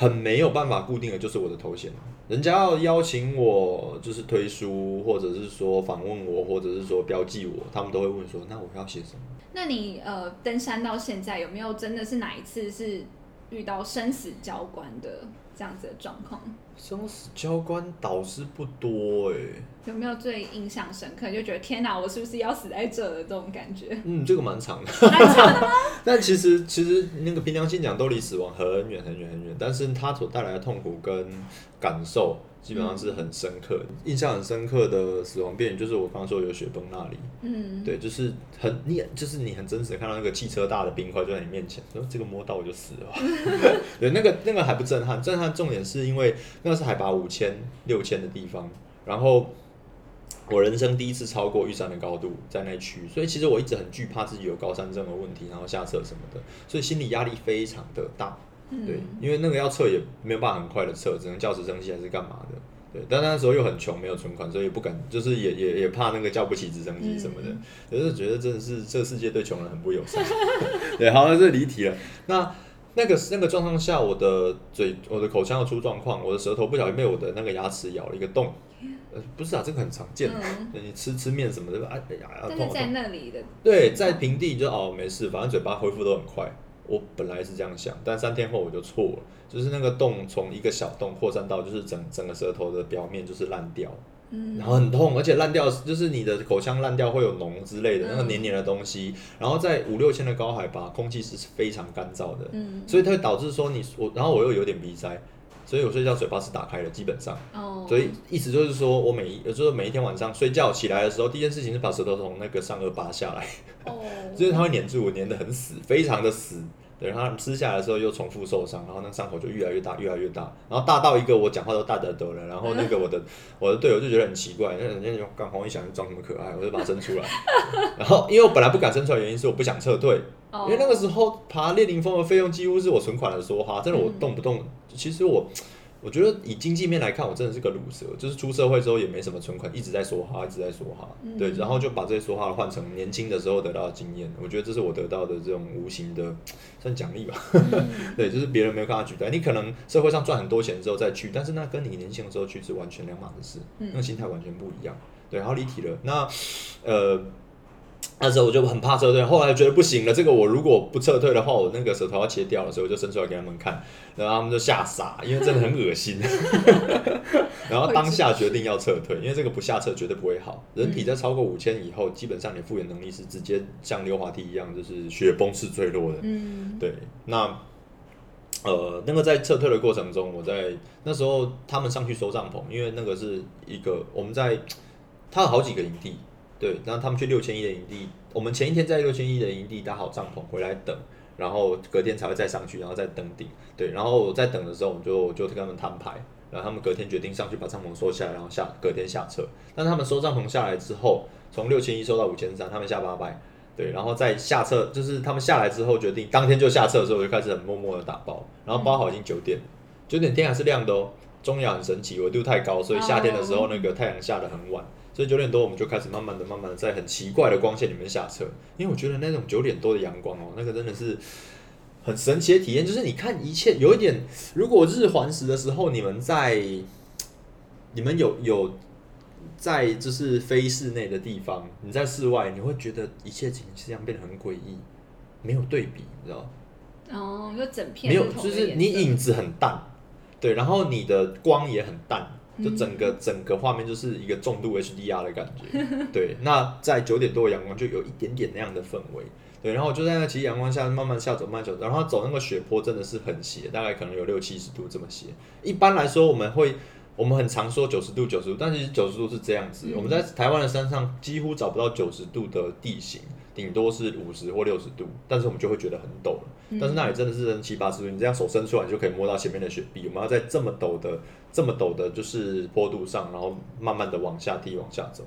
很没有办法固定的就是我的头衔，人家要邀请我就是推书，或者是说访问我，或者是说标记我，他们都会问说，那我要写什么？那你呃登山到现在有没有真的是哪一次是遇到生死交关的这样子的状况？生死交关导师不多哎。有没有最印象深刻？就觉得天哪，我是不是要死在这的这种感觉？嗯，这个蛮长的。蛮长的吗？但其实其实那个凭良心讲，都离死亡很远很远很远。但是它所带来的痛苦跟感受，基本上是很深刻。印象很深刻的死亡边缘，就是我刚刚说有雪崩那里。嗯，对，就是很你就是你很真实的看到那个汽车大的冰块就在你面前，说这个摸到我就死了。对，那个那个还不震撼，震撼重点是因为那个是海拔五千六千的地方，然后。我人生第一次超过玉山的高度，在那区，所以其实我一直很惧怕自己有高山症的问题，然后下撤什么的，所以心理压力非常的大。对，因为那个要撤也没有办法很快的撤，只能叫直升机还是干嘛的。对，但那时候又很穷，没有存款，所以不敢，就是也也也怕那个叫不起直升机什么的，就是觉得真的是这个世界对穷人很不友善。对，好，这离题了。那那个那个状况下，我的嘴、我的口腔要出状况，我的舌头不小心被我的那个牙齿咬了一个洞。呃，不是啊，这个很常见。你吃吃面什么的，哎呀，但是在那里的对，在平地就哦没事，反正嘴巴恢复都很快。我本来是这样想，但三天后我就错了，就是那个洞从一个小洞扩散到就是整整个舌头的表面就是烂掉，嗯，然后很痛，而且烂掉就是你的口腔烂掉会有脓之类的那个黏黏的东西，然后在五六千的高海拔，空气是非常干燥的，嗯，所以它会导致说你我，然后我又有点鼻塞。所以我睡觉嘴巴是打开的，基本上。哦。所以意思就是说，我每一，就是每一天晚上睡觉起来的时候，第一件事情是把舌头从那个上颚拔下来。哦。就是它会粘住我，粘的很死，非常的死。对，然后吃下来的时候又重复受伤，然后那个伤口就越来越大，越来越大，然后大到一个我讲话都大得得了。然后那个我的 我的队友就觉得很奇怪，那人家就刚黄一想装什么可爱，我就把它伸出来。然后因为我本来不敢伸出来，原因是我不想撤退，因为那个时候爬列宁峰的费用几乎是我存款的说话，真的我动不动。其实我，我觉得以经济面来看，我真的是个卤蛇，就是出社会之后也没什么存款，一直在说话，一直在说话，对，然后就把这些说话换成年轻的时候得到的经验，我觉得这是我得到的这种无形的算奖励吧，对，就是别人没有办法取代。你可能社会上赚很多钱之后再去，但是那跟你年轻的时候去是完全两码子事，那个心态完全不一样。对，然后离题了。那呃。那时候我就很怕撤退，后来觉得不行了，这个我如果不撤退的话，我那个舌头要切掉了，所以我就伸出来给他们看，然后他们就吓傻，因为真的很恶心。然后当下决定要撤退，因为这个不下撤绝对不会好。人体在超过五千以后，基本上你复原能力是直接像溜滑梯一样，就是雪崩式坠落的。嗯，对。那呃，那个在撤退的过程中，我在那时候他们上去收帐篷，因为那个是一个我们在，他有好几个营地。对，然后他们去六千一的营地，我们前一天在六千一的营地搭好帐篷回来等，然后隔天才会再上去，然后再登顶。对，然后我在等的时候，我们就就跟他们摊牌，然后他们隔天决定上去把帐篷收下来，然后下隔天下车。但他们收帐篷下来之后，从六千一收到五千三，他们下八百。对，然后在下车，就是他们下来之后决定当天就下车的时候，我就开始很默默的打包，然后包好已经九点，九点天还是亮的哦。中亚很神奇，纬度太高，所以夏天的时候那个太阳下的很晚。所以九点多我们就开始慢慢的、慢慢的在很奇怪的光线里面下车，因为我觉得那种九点多的阳光哦，那个真的是很神奇的体验。就是你看一切有一点，如果日环食的时候，你们在你们有有在就是非室内的地方，你在室外，你会觉得一切景象变得很诡异，没有对比，你知道哦，就整片没有，就是你影子很淡，对，然后你的光也很淡。就整个整个画面就是一个重度 HDR 的感觉，对。那在九点多的阳光就有一点点那样的氛围，对。然后就在那其实阳光下慢慢下走，慢走，然后走那个雪坡真的是很斜，大概可能有六七十度这么斜。一般来说我们会，我们很常说九十度九十度，但其实九十度是这样子。我们在台湾的山上几乎找不到九十度的地形，顶多是五十或六十度，但是我们就会觉得很陡了。但是那里真的是七八十度，你这样手伸出来就可以摸到前面的雪壁。我们要在这么陡的。这么陡的，就是坡度上，然后慢慢的往下踢，往下走，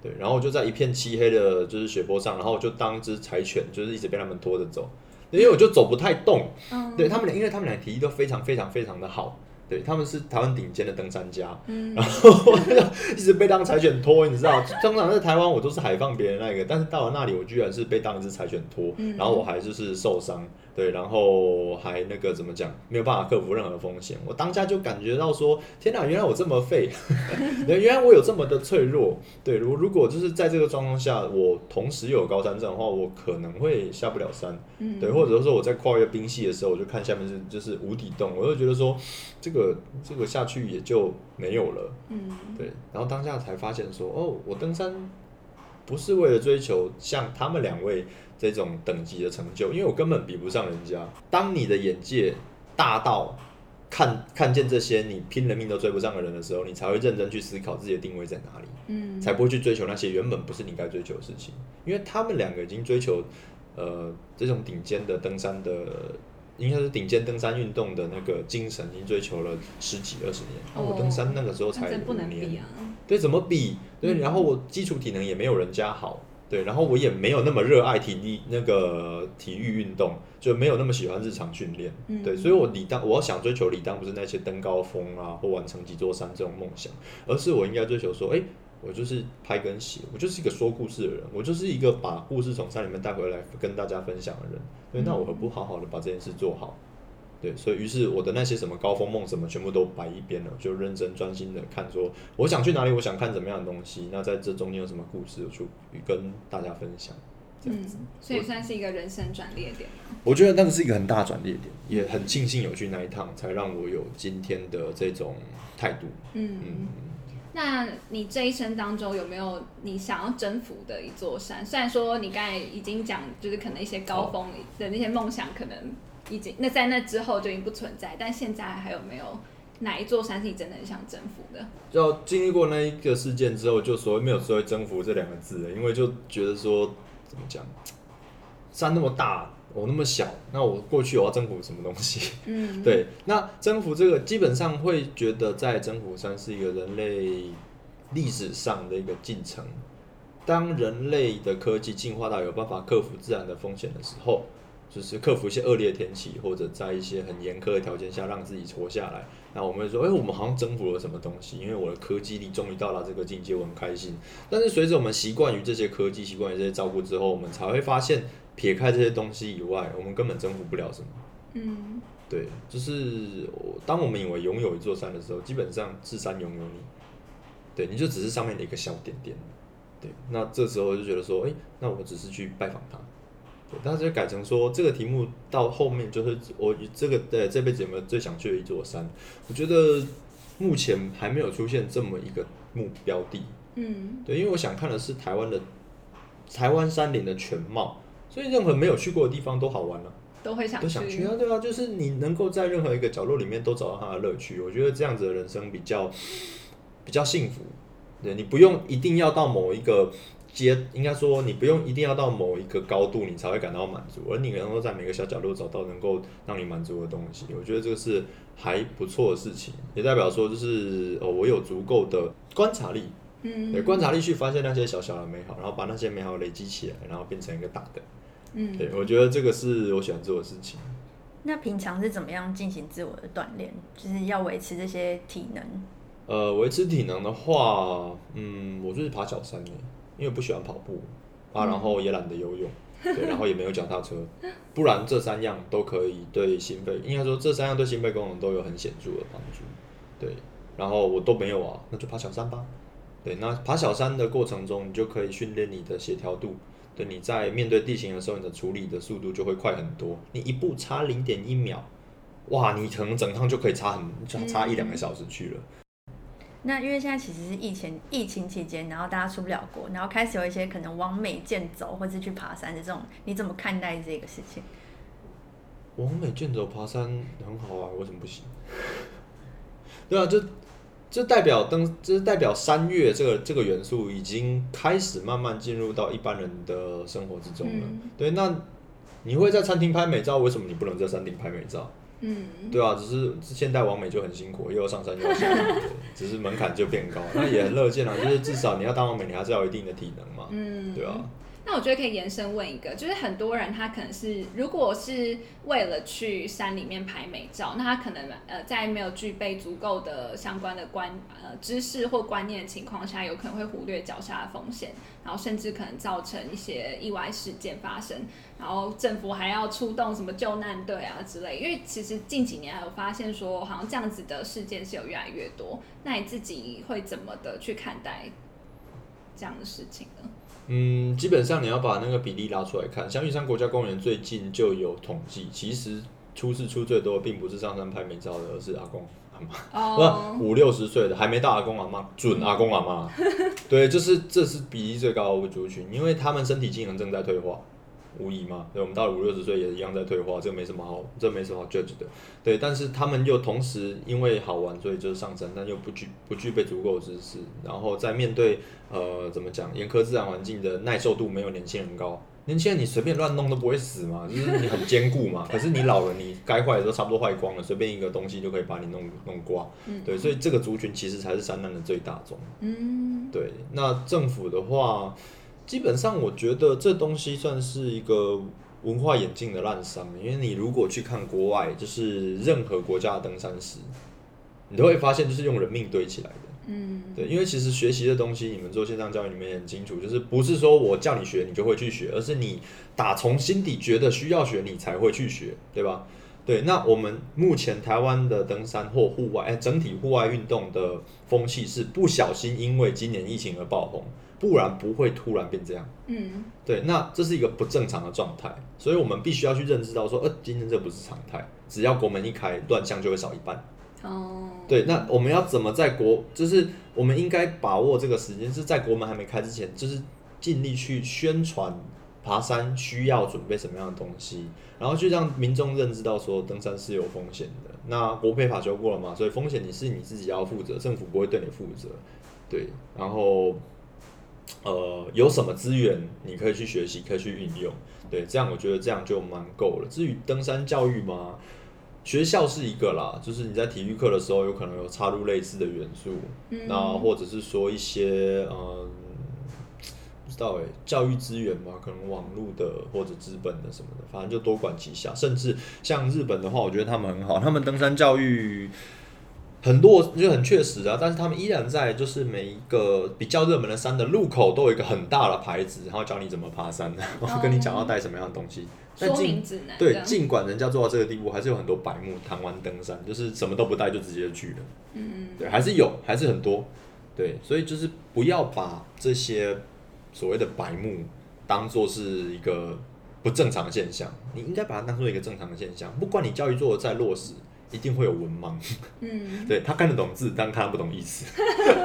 对，然后就在一片漆黑的，就是雪坡上，然后我就当只柴犬，就是一直被他们拖着走，因为我就走不太动，对他们俩，因为他们俩体力都非常非常非常的好。对，他们是台湾顶尖的登山家，然后 一直被当柴犬拖，你知道，通常在台湾我都是海放别人那个，但是到了那里，我居然是被当一只柴犬拖，然后我还就是受伤，对，然后还那个怎么讲，没有办法克服任何风险，我当下就感觉到说，天哪，原来我这么废，原来我有这么的脆弱，对，如如果就是在这个状况下，我同时有高山症的话，我可能会下不了山，对，或者说我在跨越冰系的时候，我就看下面是就是无底洞，我就觉得说这个。个这个下去也就没有了，嗯，对，然后当下才发现说，哦，我登山不是为了追求像他们两位这种等级的成就，因为我根本比不上人家。当你的眼界大到看看见这些你拼了命都追不上的人的时候，你才会认真去思考自己的定位在哪里，嗯，才不会去追求那些原本不是你该追求的事情。因为他们两个已经追求呃这种顶尖的登山的。应该是顶尖登山运动的那个精神，已经追求了十几二十年。我登山那个时候才五年，对，怎么比？对，然后我基础体能也没有人家好，对，然后我也没有那么热爱体力那个体育运动，就没有那么喜欢日常训练，对，所以我理当我要想追求理当不是那些登高峰啊或完成几座山这种梦想，而是我应该追求说，哎。我就是拍跟写，我就是一个说故事的人，我就是一个把故事从山里面带回来跟大家分享的人。所以那我何不好好的把这件事做好？对，所以于是我的那些什么高峰梦什么全部都摆一边了，就认真专心的看，说我想去哪里，我想看怎么样的东西。那在这中间有什么故事，我就跟大家分享。嗯，所以算是一个人生转捩点我觉得那个是一个很大转捩点，也很庆幸有去那一趟，才让我有今天的这种态度。嗯嗯。那你这一生当中有没有你想要征服的一座山？虽然说你刚才已经讲，就是可能一些高峰的那些梦想，可能已经那在那之后就已经不存在，但现在还有没有哪一座山是你真的很想征服的？就经历过那一个事件之后，就所谓没有所谓征服这两个字了，因为就觉得说怎么讲，山那么大。我那么小，那我过去我要征服什么东西？嗯，对，那征服这个基本上会觉得在征服山是一个人类历史上的一个进程。当人类的科技进化到有办法克服自然的风险的时候，就是克服一些恶劣天气，或者在一些很严苛的条件下让自己活下来，那我们会说，哎，我们好像征服了什么东西？因为我的科技力终于到达这个境界，我很开心。但是随着我们习惯于这些科技，习惯于这些照顾之后，我们才会发现。撇开这些东西以外，我们根本征服不了什么。嗯，对，就是当我们以为拥有一座山的时候，基本上是山拥有你。对，你就只是上面的一个小点点，对，那这时候就觉得说，哎、那我只是去拜访他，对，但是就改成说这个题目到后面就是我这个对这辈子有没有最想去的一座山？我觉得目前还没有出现这么一个目标地，嗯，对，因为我想看的是台湾的台湾山林的全貌，所以任何没有去过的地方都好玩啊。都会想都想去啊，对啊，就是你能够在任何一个角落里面都找到它的乐趣，我觉得这样子的人生比较比较幸福。对你不用一定要到某一个阶，应该说你不用一定要到某一个高度，你才会感到满足，而你能够在每个小角落找到能够让你满足的东西，我觉得这个是还不错的事情，也代表说就是哦，我有足够的观察力，嗯，对，观察力去发现那些小小的美好，然后把那些美好累积起来，然后变成一个大的。嗯，对，我觉得这个是我喜欢做的事情。那平常是怎么样进行自我的锻炼？就是要维持这些体能。呃，维持体能的话，嗯，我就是爬小山耶，因为不喜欢跑步啊，然后也懒得游泳，对，然后也没有脚踏车，不然这三样都可以对心肺，应该说这三样对心肺功能都有很显著的帮助，对，然后我都没有啊，那就爬小山吧，对，那爬小山的过程中，你就可以训练你的协调度。对，你在面对地形的时候，你的处理的速度就会快很多。你一步差零点一秒，哇，你可能整趟就可以差很就差一两个小时去了。那因为现在其实是疫情疫情期间，然后大家出不了国，然后开始有一些可能往美健走或是去爬山的这种，你怎么看待这个事情？往美健走爬山很好啊，为什么不行？对啊，这这代表登，这代表山岳这个这个元素已经开始慢慢进入到一般人的生活之中了。嗯对，那你会在餐厅拍美照，为什么你不能在山顶拍美照？嗯，对啊，只是现代完美就很辛苦，又要上山又要下来，对只是门槛就变高，那也很乐见啊。就是至少你要当完美，你还是要有一定的体能嘛。嗯，对啊。那我觉得可以延伸问一个，就是很多人他可能是如果是为了去山里面拍美照，那他可能呃在没有具备足够的相关的观呃知识或观念的情况下，有可能会忽略脚下的风险，然后甚至可能造成一些意外事件发生，然后政府还要出动什么救难队啊之类。因为其实近几年还有发现说，好像这样子的事件是有越来越多。那你自己会怎么的去看待这样的事情呢？嗯，基本上你要把那个比例拉出来看，像玉山国家公园最近就有统计，其实出事出最多的并不是上山拍美照的，而是阿公阿妈，哦不五六十岁的还没到阿公阿妈，准阿公阿妈，对，就是这是比例最高的族群，因为他们身体机能正在退化。无疑嘛，对，我们到了五六十岁也一样在退化，这个没什么好，这没什么好 judge 的，对。但是他们又同时因为好玩，所以就是上升，但又不具不具备足够的知识，然后在面对呃怎么讲严苛自然环境的耐受度没有年轻人高。年轻人你随便乱弄都不会死嘛，就是你很坚固嘛。可是你老了，你该坏的都差不多坏光了，随便一个东西就可以把你弄弄挂。对，所以这个族群其实才是山难的最大宗。嗯对，那政府的话，基本上我觉得这东西算是一个文化眼镜的滥觞，因为你如果去看国外，就是任何国家的登山师，你都会发现就是用人命堆起来的。嗯对，因为其实学习的东西，你们做线上教育，你们也很清楚，就是不是说我叫你学你就会去学，而是你打从心底觉得需要学，你才会去学，对吧？对，那我们目前台湾的登山或户外，哎，整体户外运动的风气是不小心因为今年疫情而爆红，不然不会突然变这样。嗯对，那这是一个不正常的状态，所以我们必须要去认知到说，呃，今天这不是常态，只要国门一开，乱象就会少一半。哦对，那我们要怎么在国，就是我们应该把握这个时间，是在国门还没开之前，就是尽力去宣传爬山需要准备什么样的东西，然后去让民众认知到说登山是有风险的。那国培法修过了嘛，所以风险你是你自己要负责，政府不会对你负责。对，然后呃有什么资源你可以去学习，可以去运用。对，这样我觉得这样就蛮够了。至于登山教育嘛，学校是一个啦，就是你在体育课的时候有可能有插入类似的元素，嗯那或者是说一些嗯，不知道哎，教育资源嘛，可能网络的或者资本的什么的，反正就多管齐下。甚至像日本的话，我觉得他们很好，他们登山教育。很落就很确实啊，但是他们依然在就是每一个比较热门的山的路口都有一个很大的牌子，然后教你怎么爬山，然后跟你讲要带什么样的东西。但说尽明指南对，尽管人家做到这个地步，还是有很多白目谈完登山，就是什么都不带就直接去了。嗯对，还是有，还是很多。对，所以就是不要把这些所谓的白目当做是一个不正常的现象，你应该把它当做一个正常的现象。不管你教育做的再落实，一定会有文盲。嗯，对他看得懂字，但看不懂意思。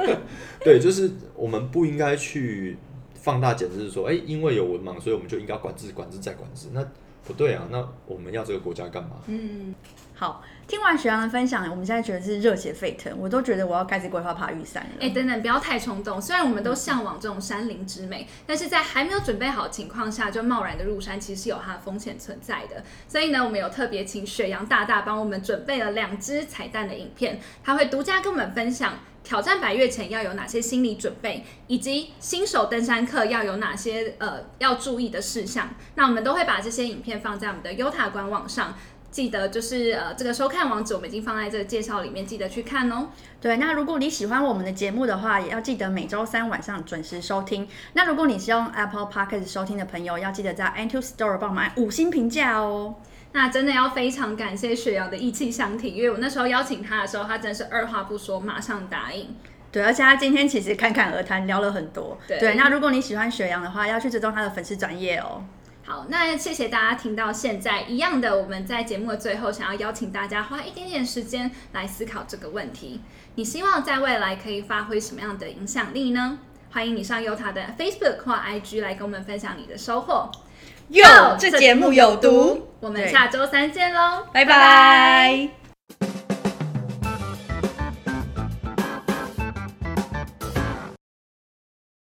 对，就是我们不应该去放大解释说，哎、因为有文盲，所以我们就应该管制、管制再管制。那不对啊，那我们要这个国家干嘛？嗯，好，听完学阳的分享，我们现在觉得是热血沸腾，我都觉得我要开始规划爬玉山了。哎、等等，不要太冲动。虽然我们都向往这种山林之美，但是在还没有准备好的情况下就贸然的入山，其实是有它的风险存在的。所以呢，我们有特别请雪阳大大帮我们准备了两支彩蛋的影片，他会独家跟我们分享。挑战百月前要有哪些心理准备，以及新手登山客要有哪些呃要注意的事项？那我们都会把这些影片放在我们的优塔官网上，记得就是呃这个收看网址我们已经放在这个介绍里面，记得去看哦。对，那如果你喜欢我们的节目的话，也要记得每周三晚上准时收听。那如果你是用 Apple Podcast 收听的朋友，要记得在 iTunes Store 帮我们按五星评价哦。那真的要非常感谢雪瑶的义气相挺，因为我那时候邀请他的时候，他真的是二话不说，马上答应。对，而且他今天其实侃侃而谈，聊了很多。对那如果你喜欢雪阳的话，要去追踪他的粉丝专业哦。好，那谢谢大家听到现在。一样的，我们在节目的最后，想要邀请大家花一点点时间来思考这个问题：你希望在未来可以发挥什么样的影响力呢？欢迎你上优塔的 Facebook 或 IG 来跟我们分享你的收获。哟，这节目有毒，我们下周三见喽，拜拜